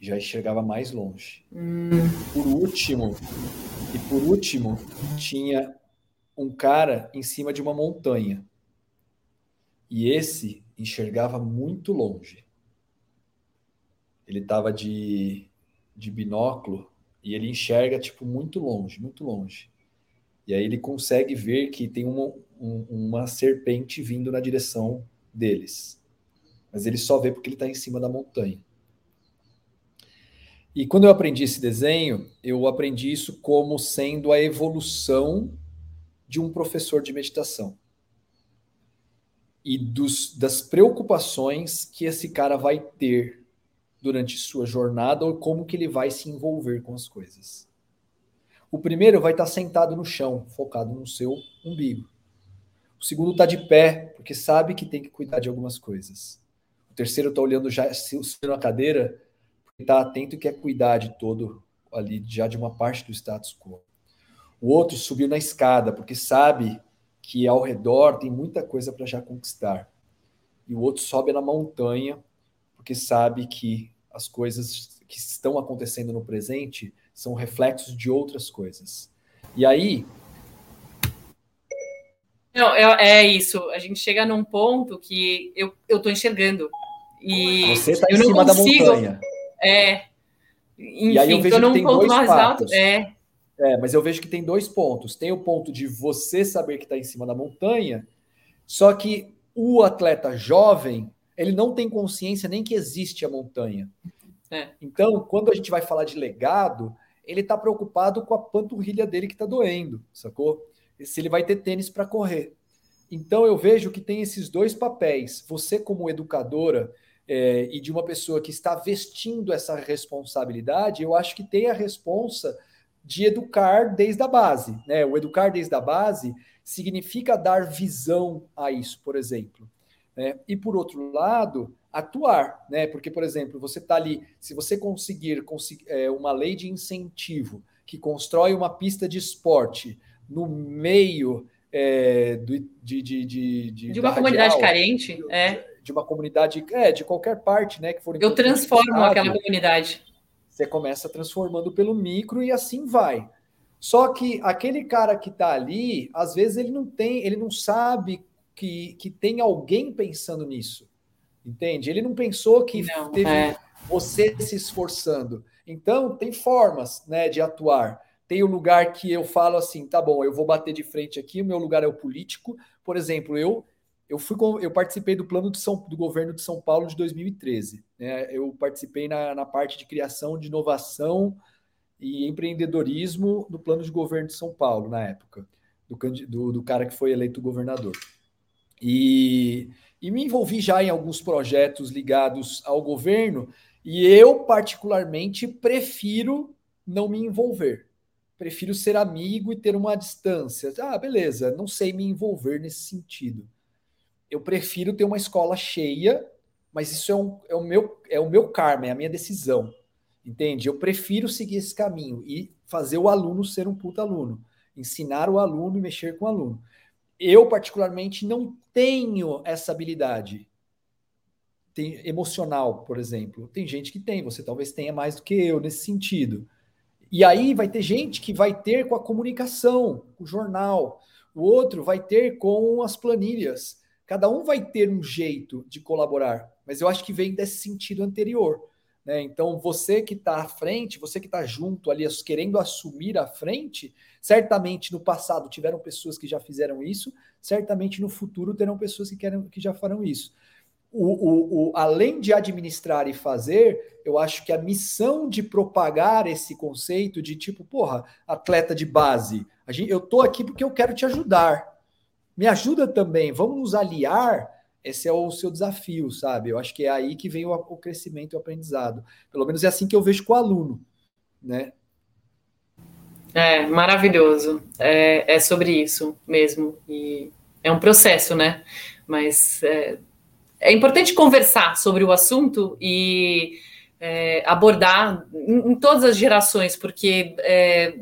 Já enxergava mais longe. Hum. Por último, e por último, tinha um cara em cima de uma montanha. E esse enxergava muito longe. Ele estava de, de binóculo e ele enxerga tipo muito longe, muito longe. E aí ele consegue ver que tem uma, um, uma serpente vindo na direção deles. Mas ele só vê porque ele está em cima da montanha. E quando eu aprendi esse desenho, eu aprendi isso como sendo a evolução de um professor de meditação e dos, das preocupações que esse cara vai ter durante sua jornada ou como que ele vai se envolver com as coisas. O primeiro vai estar sentado no chão, focado no seu umbigo. O segundo está de pé, porque sabe que tem que cuidar de algumas coisas. O terceiro está olhando já na cadeira, porque está atento e quer cuidar de todo ali, já de uma parte do status quo. O outro subiu na escada, porque sabe que ao redor tem muita coisa para já conquistar. E o outro sobe na montanha, porque sabe que as coisas que estão acontecendo no presente são reflexos de outras coisas. E aí, não, é, é, isso. A gente chega num ponto que eu, eu tô enxergando. E você está em cima consigo, da montanha. É. Enfim, e aí eu vejo que tem ponto dois mais alto. É. É, mas eu vejo que tem dois pontos. Tem o ponto de você saber que está em cima da montanha, só que o atleta jovem, ele não tem consciência nem que existe a montanha. É. Então, quando a gente vai falar de legado, ele está preocupado com a panturrilha dele que está doendo, sacou? Se ele vai ter tênis para correr. Então, eu vejo que tem esses dois papéis. Você, como educadora, é, e de uma pessoa que está vestindo essa responsabilidade, eu acho que tem a responsa de educar desde a base. Né? O educar desde a base significa dar visão a isso, por exemplo. Né? E por outro lado, atuar, né? Porque, por exemplo, você está ali, se você conseguir é, uma lei de incentivo que constrói uma pista de esporte no meio é, do, de, de, de, de, uma comunidade radial, carente, de, é. De uma comunidade, é, de qualquer parte, né? Que for Eu transformo aquela comunidade. Você começa transformando pelo micro e assim vai. Só que aquele cara que está ali, às vezes ele não tem, ele não sabe que, que tem alguém pensando nisso. Entende? Ele não pensou que não, teve é. você se esforçando. Então, tem formas né, de atuar. Tem o lugar que eu falo assim, tá bom, eu vou bater de frente aqui, o meu lugar é o político. Por exemplo, eu eu fui eu participei do plano São, do governo de São Paulo de 2013. Né? Eu participei na, na parte de criação de inovação e empreendedorismo do plano de governo de São Paulo na época, do, do, do cara que foi eleito governador. E, e me envolvi já em alguns projetos ligados ao governo, e eu, particularmente, prefiro não me envolver. Prefiro ser amigo e ter uma distância. Ah, beleza, não sei me envolver nesse sentido eu prefiro ter uma escola cheia, mas isso é, um, é, o, meu, é o meu karma, é a minha decisão. Entende? Eu prefiro seguir esse caminho e fazer o aluno ser um puta aluno, ensinar o aluno e mexer com o aluno. Eu, particularmente, não tenho essa habilidade tem, emocional, por exemplo. Tem gente que tem, você talvez tenha mais do que eu nesse sentido. E aí vai ter gente que vai ter com a comunicação, com o jornal, o outro vai ter com as planilhas. Cada um vai ter um jeito de colaborar, mas eu acho que vem desse sentido anterior. Né? Então, você que está à frente, você que está junto ali, querendo assumir a frente, certamente no passado tiveram pessoas que já fizeram isso, certamente no futuro terão pessoas que, querem, que já farão isso. o, o, o, além de administrar e fazer, eu acho que a missão de propagar esse conceito de tipo, porra, atleta de base, gente, eu tô aqui porque eu quero te ajudar. Me ajuda também, vamos nos aliar. Esse é o seu desafio, sabe? Eu acho que é aí que vem o, o crescimento e o aprendizado. Pelo menos é assim que eu vejo com o aluno, né? É, maravilhoso. É, é sobre isso mesmo. E é um processo, né? Mas é, é importante conversar sobre o assunto e é, abordar em, em, todas as gerações, porque é,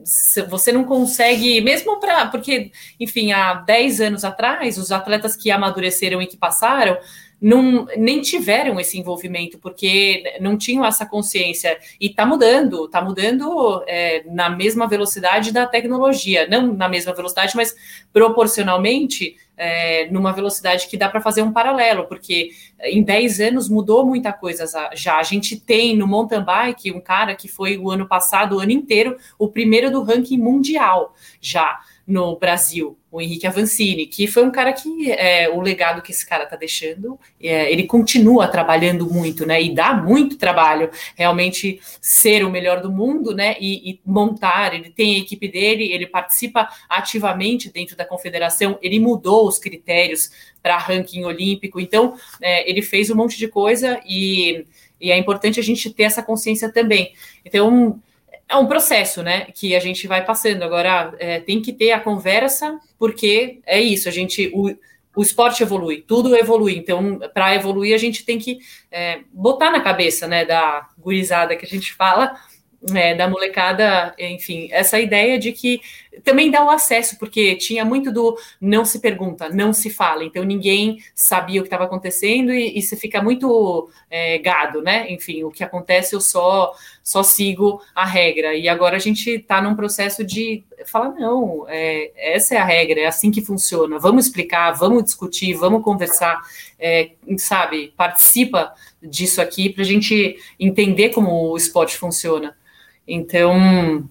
você não consegue, mesmo para. Porque, enfim, há 10 anos atrás, os atletas que amadureceram e que passaram não, nem tiveram esse envolvimento, porque não tinham essa consciência. E está mudando, está mudando é, na mesma velocidade da tecnologia, não na mesma velocidade, mas proporcionalmente é, numa velocidade que dá para fazer um paralelo, porque em 10 anos mudou muita coisa já. A gente tem no mountain bike um cara que foi o ano passado, o ano inteiro, o primeiro do ranking mundial já no Brasil, o Henrique Avancini, que foi um cara que é, o legado que esse cara está deixando, é, ele continua trabalhando muito, né? E dá muito trabalho realmente ser o melhor do mundo, né? E, e montar, ele tem a equipe dele, ele participa ativamente dentro da confederação, ele mudou os critérios para ranking olímpico, então é, ele fez um monte de coisa e, e é importante a gente ter essa consciência também. Então, é um processo, né? Que a gente vai passando. Agora é, tem que ter a conversa, porque é isso, a gente. O, o esporte evolui, tudo evolui. Então, para evoluir, a gente tem que é, botar na cabeça, né, da gurizada que a gente fala, é, da molecada, enfim, essa ideia de que também dá o acesso, porque tinha muito do não se pergunta, não se fala, então ninguém sabia o que estava acontecendo e, e você fica muito é, gado, né? Enfim, o que acontece eu só só sigo a regra. E agora a gente está num processo de falar, não, é, essa é a regra, é assim que funciona, vamos explicar, vamos discutir, vamos conversar, é, sabe, participa disso aqui para a gente entender como o esporte funciona. Então,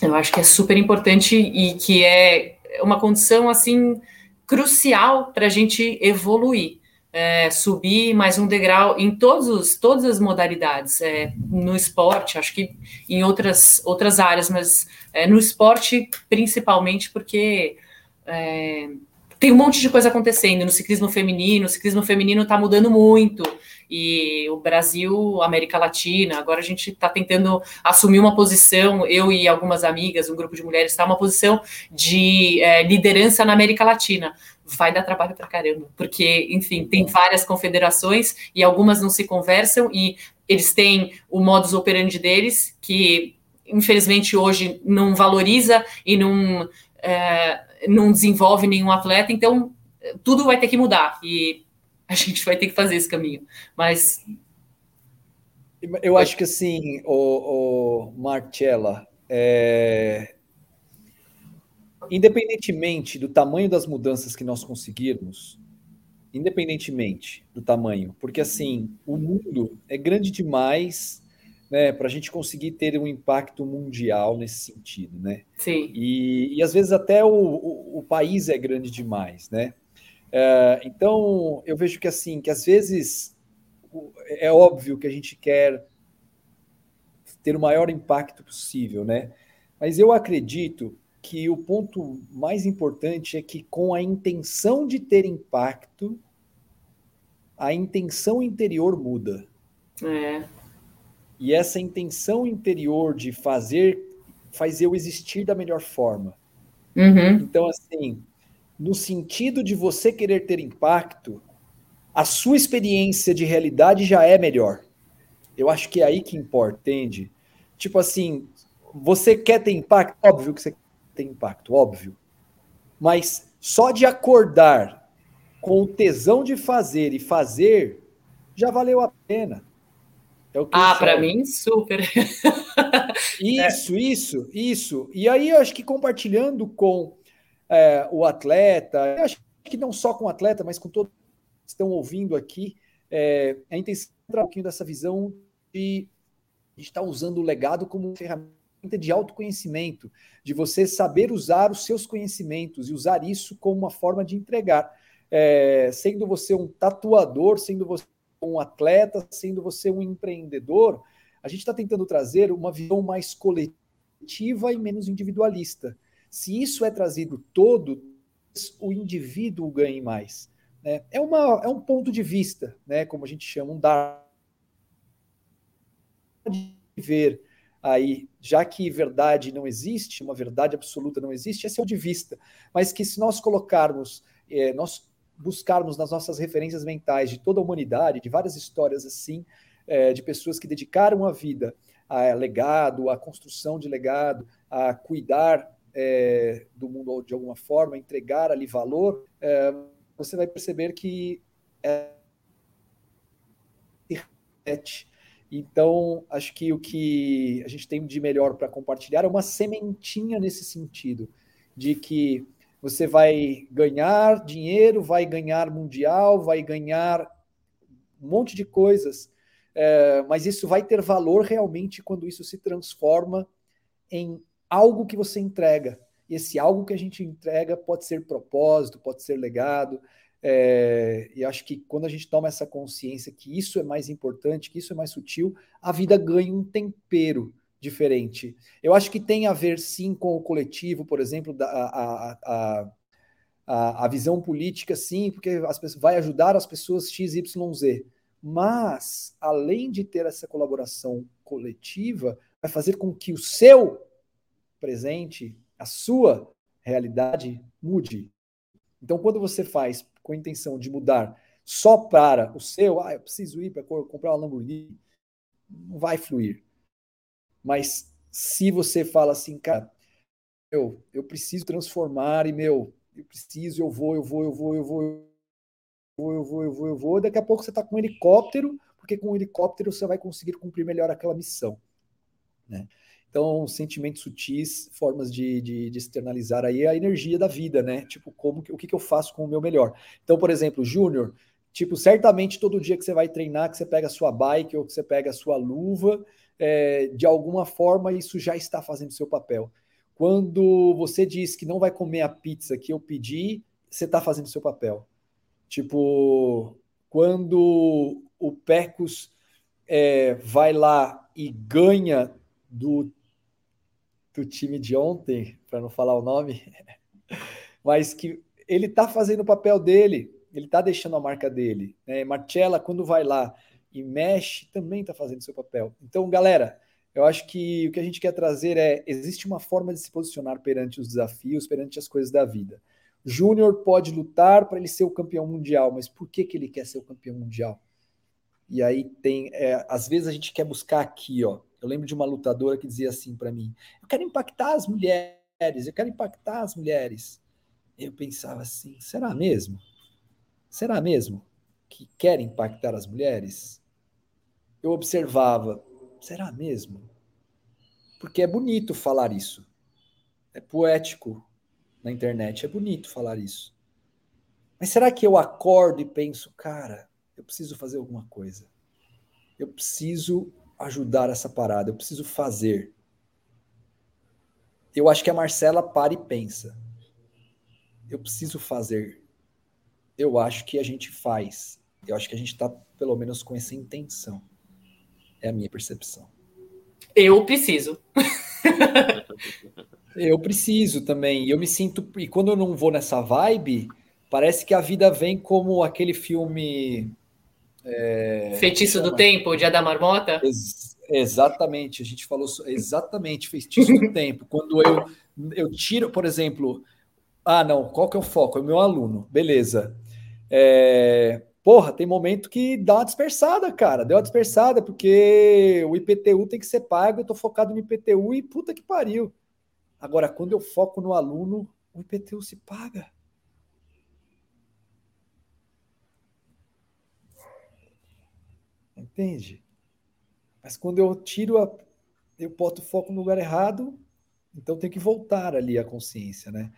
eu acho que é super importante e que é uma condição assim crucial para a gente evoluir, é, subir mais um degrau em todos os, todas as modalidades, é, no esporte, acho que em outras, outras áreas, mas é, no esporte principalmente porque é, tem um monte de coisa acontecendo no ciclismo feminino, o ciclismo feminino está mudando muito e o Brasil, América Latina, agora a gente está tentando assumir uma posição, eu e algumas amigas, um grupo de mulheres, está uma posição de é, liderança na América Latina. Vai dar trabalho para caramba, porque, enfim, tem várias confederações e algumas não se conversam e eles têm o modus operandi deles, que infelizmente hoje não valoriza e não, é, não desenvolve nenhum atleta, então tudo vai ter que mudar. E a gente vai ter que fazer esse caminho. Mas. Eu acho que assim, o, o Marcella, é... independentemente do tamanho das mudanças que nós conseguirmos, independentemente do tamanho, porque assim, o mundo é grande demais né, para a gente conseguir ter um impacto mundial nesse sentido, né? Sim. E, e às vezes até o, o, o país é grande demais, né? É, então, eu vejo que assim, que às vezes é óbvio que a gente quer ter o maior impacto possível, né? Mas eu acredito que o ponto mais importante é que com a intenção de ter impacto, a intenção interior muda. É. E essa intenção interior de fazer faz eu existir da melhor forma. Uhum. Então, assim, no sentido de você querer ter impacto, a sua experiência de realidade já é melhor. Eu acho que é aí que importa, entende? Tipo assim, você quer ter impacto? Óbvio que você quer ter impacto, óbvio. Mas só de acordar com o tesão de fazer e fazer, já valeu a pena. É ah, para mim, super. isso, isso, isso. E aí eu acho que compartilhando com é, o atleta, acho que não só com o atleta, mas com todos que estão ouvindo aqui, é, a intenção é um pouquinho dessa visão de, de estar usando o legado como ferramenta de autoconhecimento, de você saber usar os seus conhecimentos e usar isso como uma forma de entregar. é, sendo você um tatuador, sendo você um atleta, sendo você um empreendedor, a gente está tentando trazer uma visão mais coletiva e menos individualista. Se isso é trazido todo, o indivíduo ganhe mais. Né? É, uma, é um ponto de vista, né? como a gente chama, um dar de ver aí, já que verdade não existe, uma verdade absoluta não existe, esse é o de vista. Mas que se nós colocarmos, é, nós buscarmos nas nossas referências mentais de toda a humanidade, de várias histórias assim, é, de pessoas que dedicaram a vida a legado, a construção de legado, a cuidar é, do mundo de alguma forma, entregar ali valor, é, você vai perceber que é então, acho que o que a gente tem de melhor para compartilhar é uma sementinha nesse sentido, de que você vai ganhar dinheiro, vai ganhar mundial, vai ganhar um monte de coisas, é, mas isso vai ter valor realmente quando isso se transforma em algo que você entrega. E esse algo que a gente entrega pode ser propósito, pode ser legado, é, e acho que quando a gente toma essa consciência que isso é mais importante, que isso é mais sutil, a vida ganha um tempero diferente. Eu acho que tem a ver sim com o coletivo, por exemplo, da, a, a, a, a visão política, sim, porque as pessoas, vai ajudar as pessoas XYZ. Mas, além de ter essa colaboração coletiva, vai fazer com que o seu presente, a sua realidade mude. Então, quando você faz com a intenção de mudar só para o seu, ah, eu preciso ir para comprar uma Lamborghini, não vai fluir. Mas se você fala assim, cara, eu, eu preciso transformar e, meu, eu preciso, eu vou, eu vou, eu vou, eu vou, eu vou, eu vou, eu vou, eu vou, daqui a pouco você está com um helicóptero, porque com um helicóptero você vai conseguir cumprir melhor aquela missão. Né? Então, sentimentos sutis, formas de, de, de, externalizar aí a energia da vida, né? Tipo, como o que, que eu faço com o meu melhor. Então, por exemplo, Júnior, tipo, certamente todo dia que você vai treinar, que você pega a sua bike ou que você pega a sua luva, é, de alguma forma isso já está fazendo seu papel. Quando você diz que não vai comer a pizza que eu pedi, você está fazendo seu papel. Tipo, quando o Pecos é, vai lá e ganha do do time de ontem, para não falar o nome, mas que ele está fazendo o papel dele, ele está deixando a marca dele. Né? Marcella, quando vai lá e mexe, também está fazendo seu papel. Então, galera, eu acho que o que a gente quer trazer é: existe uma forma de se posicionar perante os desafios, perante as coisas da vida. Júnior pode lutar para ele ser o campeão mundial, mas por que, que ele quer ser o campeão mundial? E aí tem, é, às vezes a gente quer buscar aqui, ó, eu lembro de uma lutadora que dizia assim para mim: Eu quero impactar as mulheres, eu quero impactar as mulheres. Eu pensava assim: será mesmo? Será mesmo que quer impactar as mulheres? Eu observava: será mesmo? Porque é bonito falar isso. É poético na internet, é bonito falar isso. Mas será que eu acordo e penso, cara, eu preciso fazer alguma coisa? Eu preciso ajudar essa parada, eu preciso fazer. Eu acho que a Marcela para e pensa. Eu preciso fazer. Eu acho que a gente faz. Eu acho que a gente está, pelo menos, com essa intenção. É a minha percepção. Eu preciso. eu preciso também. Eu me sinto. E quando eu não vou nessa vibe, parece que a vida vem como aquele filme é, Feitiço do Tempo, Dia da Marmota? Ex exatamente, a gente falou exatamente, feitiço do tempo. Quando eu, eu tiro, por exemplo, ah, não, qual que é o foco? É o meu aluno, beleza. É, porra, tem momento que dá uma dispersada, cara, deu uma dispersada, porque o IPTU tem que ser pago, eu tô focado no IPTU e puta que pariu. Agora, quando eu foco no aluno, o IPTU se paga. Entende? Mas quando eu tiro a. Eu boto o foco no lugar errado, então tem que voltar ali a consciência, né?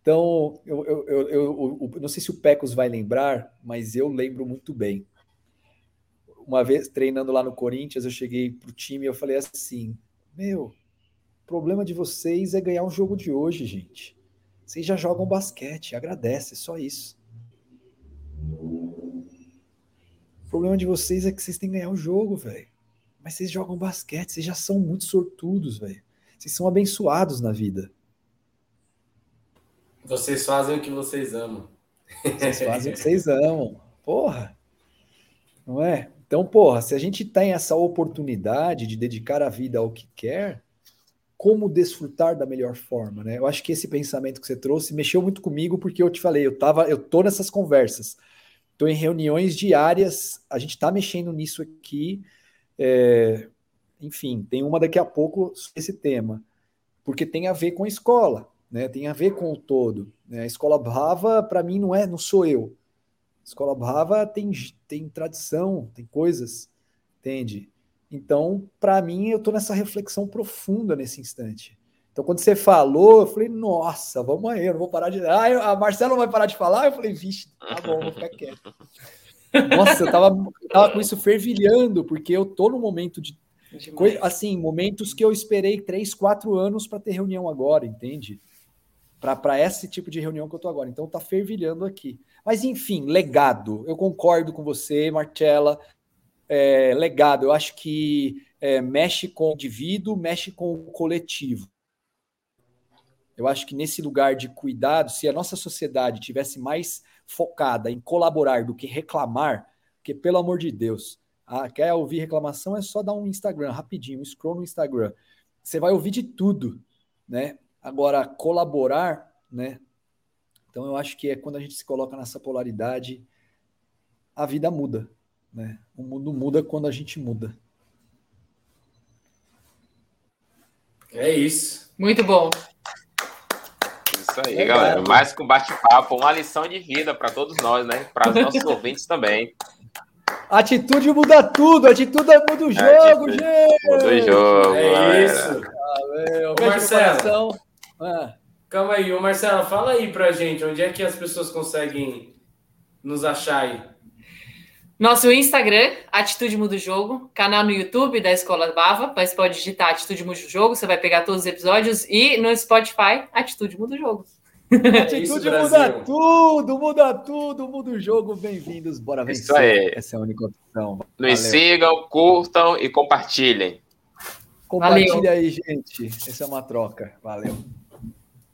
Então, eu, eu, eu, eu, não sei se o Pecos vai lembrar, mas eu lembro muito bem. Uma vez treinando lá no Corinthians, eu cheguei pro time e eu falei assim: Meu, o problema de vocês é ganhar um jogo de hoje, gente. Vocês já jogam basquete, agradece, só isso. O problema de vocês é que vocês têm que ganhar o jogo, velho. Mas vocês jogam basquete, vocês já são muito sortudos, velho. Vocês são abençoados na vida. Vocês fazem o que vocês amam. Vocês fazem o que vocês amam. Porra. Não é? Então, porra, se a gente tem essa oportunidade de dedicar a vida ao que quer, como desfrutar da melhor forma, né? Eu acho que esse pensamento que você trouxe mexeu muito comigo porque eu te falei, eu tava, eu tô nessas conversas, tô em reuniões diárias, a gente tá mexendo nisso aqui, é, enfim, tem uma daqui a pouco esse tema, porque tem a ver com a escola, né? Tem a ver com o todo. Né? A escola Brava, para mim, não é, não sou eu. A escola Brava tem, tem tradição, tem coisas, entende? Então, para mim, eu estou nessa reflexão profunda nesse instante. Então, quando você falou, eu falei, nossa, vamos aí, eu não vou parar de. Ah, a Marcela não vai parar de falar? Eu falei, vixe, tá bom, vou ficar quieto. Nossa, eu tava, eu tava com isso fervilhando, porque eu tô no momento de. Coisa, assim, momentos que eu esperei três, quatro anos para ter reunião agora, entende? Para esse tipo de reunião que eu tô agora. Então tá fervilhando aqui. Mas enfim, legado. Eu concordo com você, Marcela é, legado. Eu acho que é, mexe com o indivíduo, mexe com o coletivo. Eu acho que nesse lugar de cuidado, se a nossa sociedade tivesse mais focada em colaborar do que reclamar, porque pelo amor de Deus, ah, quer ouvir reclamação é só dar um Instagram rapidinho, um scroll no Instagram. Você vai ouvir de tudo, né? Agora colaborar, né? Então eu acho que é quando a gente se coloca nessa polaridade, a vida muda. Né? O mundo muda quando a gente muda. É isso. Muito bom. Isso aí, é galera. Mais que um bate-papo, uma lição de vida para todos nós, né? Para os nossos ouvintes também. Atitude muda tudo, atitude muda o jogo, atitude gente. Muda o jogo. É galera. isso. Valeu. Ô, Marcelo. Ah. Calma aí, ô Marcelo, fala aí pra gente, onde é que as pessoas conseguem nos achar aí? Nosso Instagram, Atitude Muda o Jogo, canal no YouTube da Escola Bava, mas pode digitar Atitude Muda o Jogo, você vai pegar todos os episódios, e no Spotify, Atitude Muda o Jogo. Atitude Isso, muda tudo, muda tudo, muda o jogo. Bem-vindos, bora vencer. Isso aí. Essa é a única opção. Nos sigam, curtam e compartilhem. Compartilha Valeu. aí, gente. Essa é uma troca. Valeu.